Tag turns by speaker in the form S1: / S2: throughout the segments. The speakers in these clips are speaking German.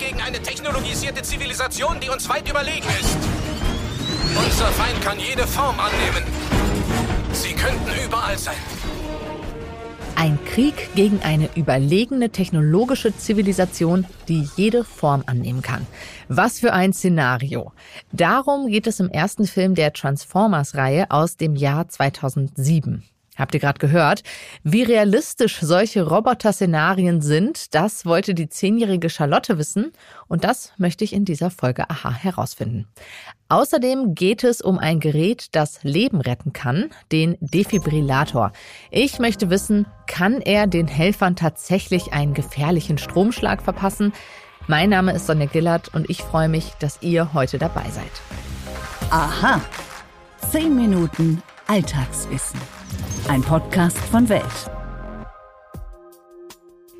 S1: gegen eine technologisierte Zivilisation, die uns weit überlegen ist. Unser Feind kann jede Form annehmen. Sie könnten überall sein.
S2: Ein Krieg gegen eine überlegene technologische Zivilisation, die jede Form annehmen kann. Was für ein Szenario. Darum geht es im ersten Film der Transformers-Reihe aus dem Jahr 2007. Habt ihr gerade gehört? Wie realistisch solche Roboter-Szenarien sind, das wollte die zehnjährige Charlotte wissen und das möchte ich in dieser Folge Aha herausfinden. Außerdem geht es um ein Gerät, das Leben retten kann, den Defibrillator. Ich möchte wissen, kann er den Helfern tatsächlich einen gefährlichen Stromschlag verpassen? Mein Name ist Sonja Gillard und ich freue mich, dass ihr heute dabei seid.
S3: Aha. Zehn Minuten Alltagswissen. Ein Podcast von Welt.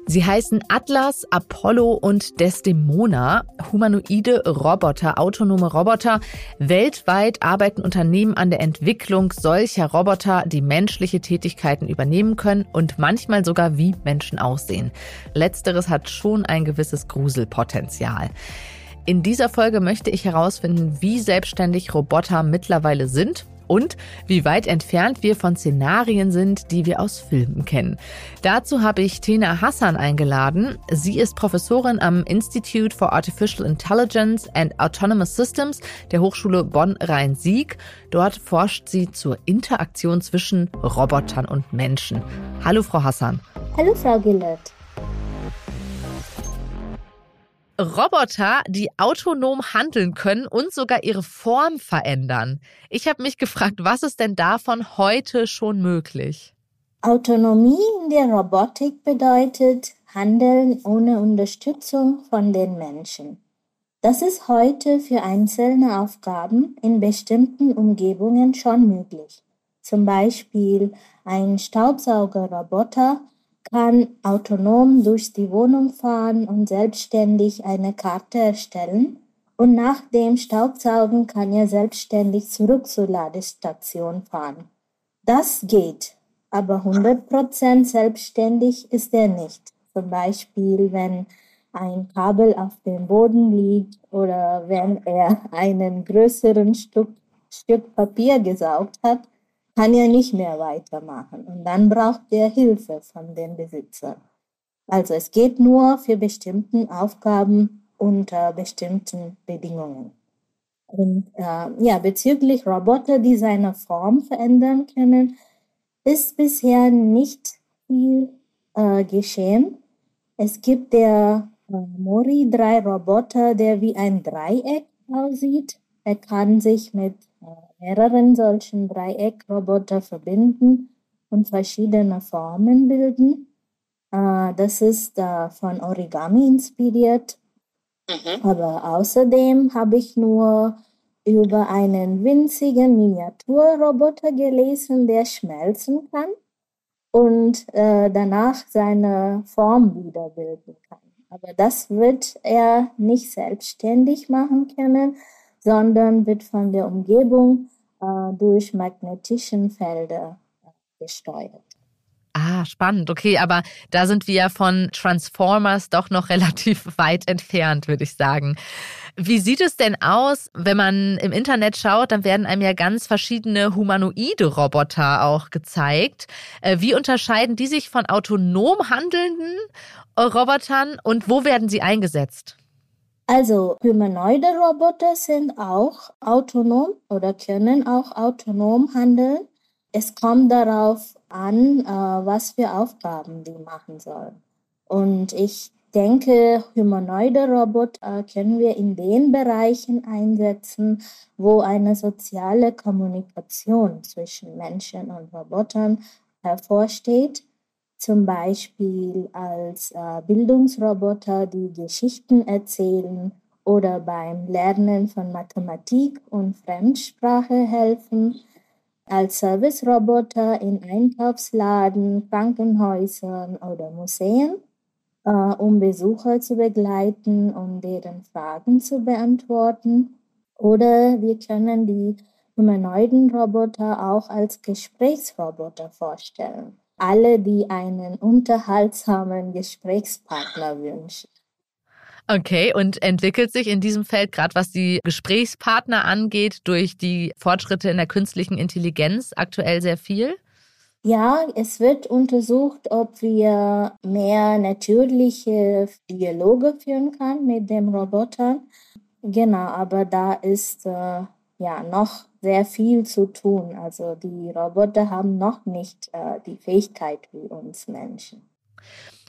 S2: Sie heißen Atlas, Apollo und Desdemona, humanoide Roboter, autonome Roboter. Weltweit arbeiten Unternehmen an der Entwicklung solcher Roboter, die menschliche Tätigkeiten übernehmen können und manchmal sogar wie Menschen aussehen. Letzteres hat schon ein gewisses Gruselpotenzial. In dieser Folge möchte ich herausfinden, wie selbstständig Roboter mittlerweile sind und wie weit entfernt wir von Szenarien sind, die wir aus Filmen kennen. Dazu habe ich Tina Hassan eingeladen. Sie ist Professorin am Institute for Artificial Intelligence and Autonomous Systems der Hochschule Bonn-Rhein-Sieg. Dort forscht sie zur Interaktion zwischen Robotern und Menschen. Hallo, Frau Hassan.
S4: Hallo, Frau Gillert.
S2: Roboter, die autonom handeln können und sogar ihre Form verändern. Ich habe mich gefragt, was ist denn davon heute schon möglich?
S4: Autonomie in der Robotik bedeutet Handeln ohne Unterstützung von den Menschen. Das ist heute für einzelne Aufgaben in bestimmten Umgebungen schon möglich. Zum Beispiel ein Staubsaugerroboter kann autonom durch die Wohnung fahren und selbstständig eine Karte erstellen. Und nach dem Staubsaugen kann er selbstständig zurück zur Ladestation fahren. Das geht, aber 100% selbstständig ist er nicht. Zum Beispiel, wenn ein Kabel auf dem Boden liegt oder wenn er einen größeren Stück, Stück Papier gesaugt hat, kann er nicht mehr weitermachen und dann braucht er Hilfe von dem Besitzer. Also es geht nur für bestimmte Aufgaben unter bestimmten Bedingungen. Und äh, ja, bezüglich Roboter, die seine Form verändern können, ist bisher nicht viel äh, geschehen. Es gibt der äh, Mori 3 Roboter, der wie ein Dreieck aussieht. Er kann sich mit mehreren solchen Dreieckroboter verbinden und verschiedene Formen bilden. Äh, das ist äh, von Origami inspiriert. Mhm. Aber außerdem habe ich nur über einen winzigen Miniaturroboter gelesen, der schmelzen kann und äh, danach seine Form wiederbilden kann. Aber das wird er nicht selbstständig machen können, sondern wird von der Umgebung äh, durch magnetischen Felder äh, gesteuert.
S2: Ah, spannend. Okay, aber da sind wir ja von Transformers doch noch relativ weit entfernt, würde ich sagen. Wie sieht es denn aus, wenn man im Internet schaut, dann werden einem ja ganz verschiedene humanoide Roboter auch gezeigt. Äh, wie unterscheiden die sich von autonom handelnden Robotern und wo werden sie eingesetzt?
S4: Also humanoide Roboter sind auch autonom oder können auch autonom handeln. Es kommt darauf an, äh, was für Aufgaben die machen sollen. Und ich denke, humanoide Roboter können wir in den Bereichen einsetzen, wo eine soziale Kommunikation zwischen Menschen und Robotern hervorsteht zum Beispiel als äh, Bildungsroboter, die Geschichten erzählen oder beim Lernen von Mathematik und Fremdsprache helfen, als Serviceroboter in Einkaufsladen, Krankenhäusern oder Museen, äh, um Besucher zu begleiten und deren Fragen zu beantworten. Oder wir können die humanoiden Roboter auch als Gesprächsroboter vorstellen alle, die einen unterhaltsamen Gesprächspartner wünschen.
S2: Okay, und entwickelt sich in diesem Feld, gerade was die Gesprächspartner angeht, durch die Fortschritte in der künstlichen Intelligenz aktuell sehr viel?
S4: Ja, es wird untersucht, ob wir mehr natürliche Dialoge führen können mit dem Roboter. Genau, aber da ist äh, ja noch sehr viel zu tun. Also die Roboter haben noch nicht äh, die Fähigkeit wie uns Menschen.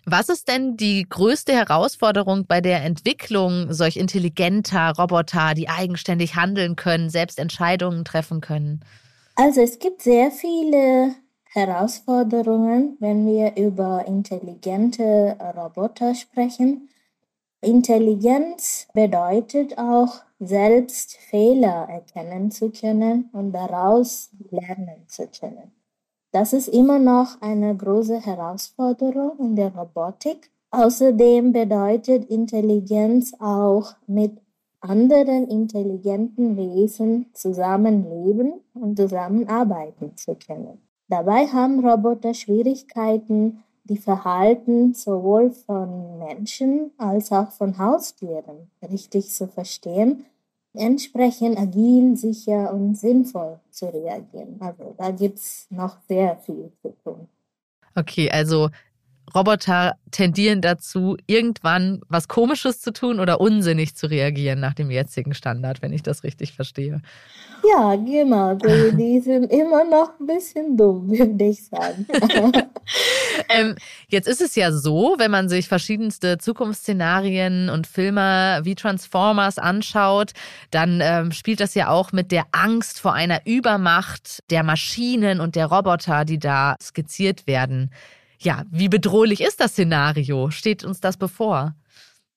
S2: Was ist denn die größte Herausforderung bei der Entwicklung solch intelligenter Roboter, die eigenständig handeln können, selbst Entscheidungen treffen können?
S4: Also es gibt sehr viele Herausforderungen, wenn wir über intelligente Roboter sprechen. Intelligenz bedeutet auch, selbst Fehler erkennen zu können und daraus lernen zu können. Das ist immer noch eine große Herausforderung in der Robotik. Außerdem bedeutet Intelligenz auch mit anderen intelligenten Wesen zusammenleben und zusammenarbeiten zu können. Dabei haben Roboter Schwierigkeiten, die Verhalten sowohl von Menschen als auch von Haustieren richtig zu verstehen entsprechend agil, sicher und sinnvoll zu reagieren. Also da gibt es noch sehr viel zu tun.
S2: Okay, also Roboter tendieren dazu, irgendwann was Komisches zu tun oder unsinnig zu reagieren nach dem jetzigen Standard, wenn ich das richtig verstehe.
S4: Ja, genau. Die, die sind immer noch ein bisschen dumm, würde ich sagen.
S2: ähm, jetzt ist es ja so, wenn man sich verschiedenste Zukunftsszenarien und Filme wie Transformers anschaut, dann ähm, spielt das ja auch mit der Angst vor einer Übermacht der Maschinen und der Roboter, die da skizziert werden. Ja, wie bedrohlich ist das Szenario? Steht uns das bevor?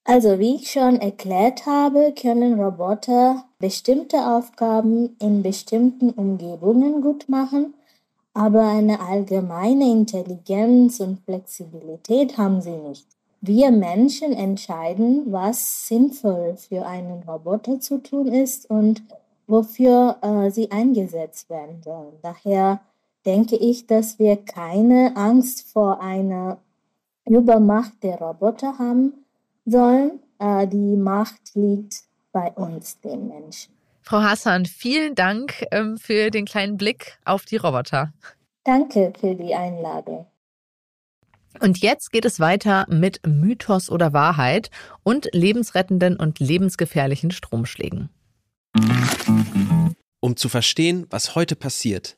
S4: Also wie ich schon erklärt habe, können Roboter bestimmte Aufgaben in bestimmten Umgebungen gut machen, aber eine allgemeine Intelligenz und Flexibilität haben sie nicht. Wir Menschen entscheiden, was sinnvoll für einen Roboter zu tun ist und wofür äh, sie eingesetzt werden sollen. Daher denke ich, dass wir keine Angst vor einer Übermacht der Roboter haben sollen. Äh, die Macht liegt bei uns, den Menschen.
S2: Frau Hassan, vielen Dank ähm, für den kleinen Blick auf die Roboter.
S4: Danke für die Einladung.
S2: Und jetzt geht es weiter mit Mythos oder Wahrheit und lebensrettenden und lebensgefährlichen Stromschlägen.
S5: Um zu verstehen, was heute passiert,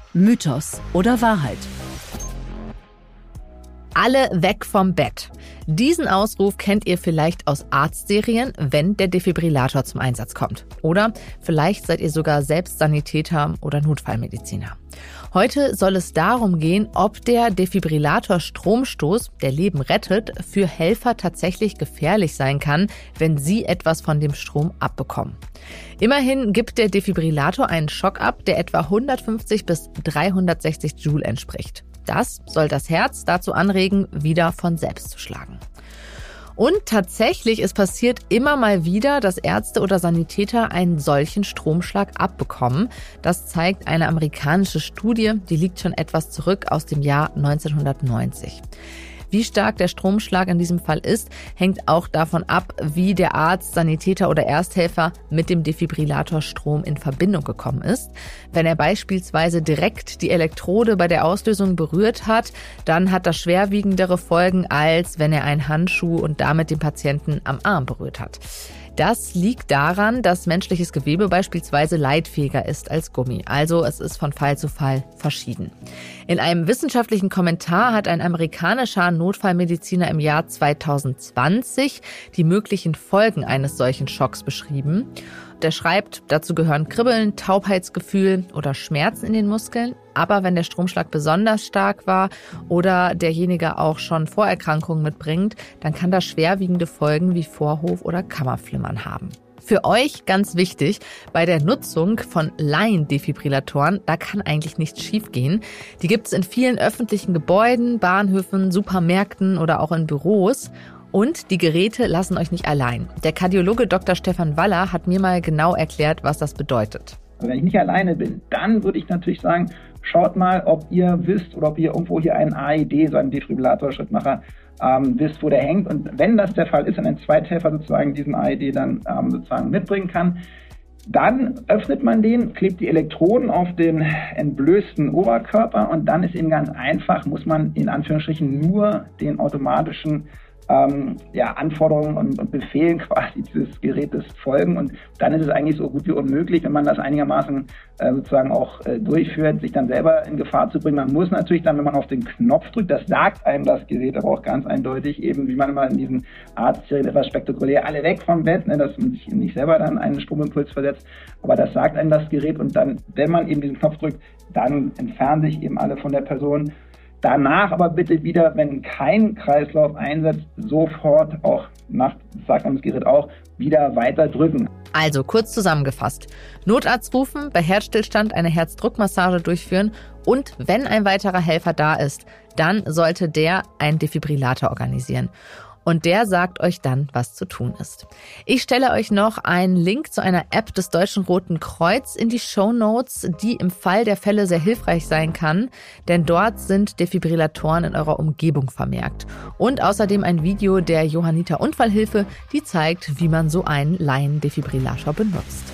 S3: Mythos oder Wahrheit?
S2: Alle weg vom Bett. Diesen Ausruf kennt ihr vielleicht aus Arztserien, wenn der Defibrillator zum Einsatz kommt. Oder vielleicht seid ihr sogar selbst Sanitäter oder Notfallmediziner. Heute soll es darum gehen, ob der Defibrillator Stromstoß, der Leben rettet, für Helfer tatsächlich gefährlich sein kann, wenn sie etwas von dem Strom abbekommen. Immerhin gibt der Defibrillator einen Schock ab, der etwa 150 bis 360 Joule entspricht. Das soll das Herz dazu anregen, wieder von selbst zu schlagen. Und tatsächlich, es passiert immer mal wieder, dass Ärzte oder Sanitäter einen solchen Stromschlag abbekommen. Das zeigt eine amerikanische Studie, die liegt schon etwas zurück aus dem Jahr 1990. Wie stark der Stromschlag in diesem Fall ist, hängt auch davon ab, wie der Arzt, Sanitäter oder Ersthelfer mit dem Defibrillatorstrom in Verbindung gekommen ist. Wenn er beispielsweise direkt die Elektrode bei der Auslösung berührt hat, dann hat das schwerwiegendere Folgen, als wenn er einen Handschuh und damit den Patienten am Arm berührt hat. Das liegt daran, dass menschliches Gewebe beispielsweise leitfähiger ist als Gummi. Also es ist von Fall zu Fall verschieden. In einem wissenschaftlichen Kommentar hat ein amerikanischer Notfallmediziner im Jahr 2020 die möglichen Folgen eines solchen Schocks beschrieben. Der schreibt, dazu gehören Kribbeln, Taubheitsgefühl oder Schmerzen in den Muskeln. Aber wenn der Stromschlag besonders stark war oder derjenige auch schon Vorerkrankungen mitbringt, dann kann das schwerwiegende Folgen wie Vorhof- oder Kammerflimmern haben. Für euch ganz wichtig, bei der Nutzung von Laiendefibrillatoren, da kann eigentlich nichts schiefgehen. Die gibt es in vielen öffentlichen Gebäuden, Bahnhöfen, Supermärkten oder auch in Büros. Und die Geräte lassen euch nicht allein. Der Kardiologe Dr. Stefan Waller hat mir mal genau erklärt, was das bedeutet.
S6: Wenn ich nicht alleine bin, dann würde ich natürlich sagen, schaut mal, ob ihr wisst oder ob ihr irgendwo hier einen AED, so einen Defibrillator-Schrittmacher, ähm, wisst, wo der hängt. Und wenn das der Fall ist, und ein Zweithelfer sozusagen diesen AED dann ähm, sozusagen mitbringen kann, dann öffnet man den, klebt die Elektroden auf den entblößten Oberkörper und dann ist eben ganz einfach, muss man in Anführungsstrichen nur den automatischen ähm, ja, Anforderungen und, und, Befehlen quasi dieses Gerätes folgen. Und dann ist es eigentlich so gut wie unmöglich, wenn man das einigermaßen äh, sozusagen auch äh, durchführt, sich dann selber in Gefahr zu bringen. Man muss natürlich dann, wenn man auf den Knopf drückt, das sagt einem das Gerät aber auch ganz eindeutig, eben wie man immer in diesen Arztserien etwas spektakulär, alle weg vom Bett, ne, dass man sich nicht selber dann einen Stromimpuls versetzt. Aber das sagt einem das Gerät und dann, wenn man eben diesen Knopf drückt, dann entfernen sich eben alle von der Person. Danach aber bitte wieder, wenn kein Kreislauf einsetzt, sofort auch nach, das Gerät auch, wieder weiter drücken.
S2: Also kurz zusammengefasst. Notarzt rufen, bei Herzstillstand eine Herzdruckmassage durchführen und wenn ein weiterer Helfer da ist, dann sollte der einen Defibrillator organisieren und der sagt euch dann, was zu tun ist. Ich stelle euch noch einen Link zu einer App des Deutschen Roten Kreuz in die Show Notes, die im Fall der Fälle sehr hilfreich sein kann, denn dort sind Defibrillatoren in eurer Umgebung vermerkt. Und außerdem ein Video der Johanniter Unfallhilfe, die zeigt, wie man so einen Laien-Defibrillator benutzt.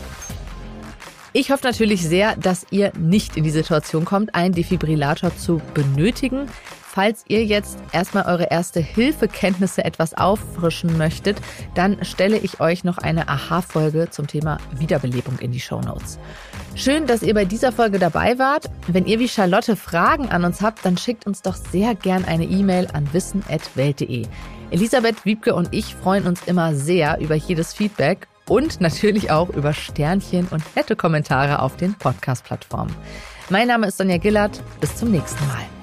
S2: Ich hoffe natürlich sehr, dass ihr nicht in die Situation kommt, einen Defibrillator zu benötigen. Falls ihr jetzt erstmal eure erste Hilfekenntnisse etwas auffrischen möchtet, dann stelle ich euch noch eine Aha-Folge zum Thema Wiederbelebung in die Show Notes. Schön, dass ihr bei dieser Folge dabei wart. Wenn ihr wie Charlotte Fragen an uns habt, dann schickt uns doch sehr gern eine E-Mail an wissen.welt.de. Elisabeth Wiebke und ich freuen uns immer sehr über jedes Feedback und natürlich auch über Sternchen und nette Kommentare auf den Podcast-Plattformen. Mein Name ist Sonja Gillard. Bis zum nächsten Mal.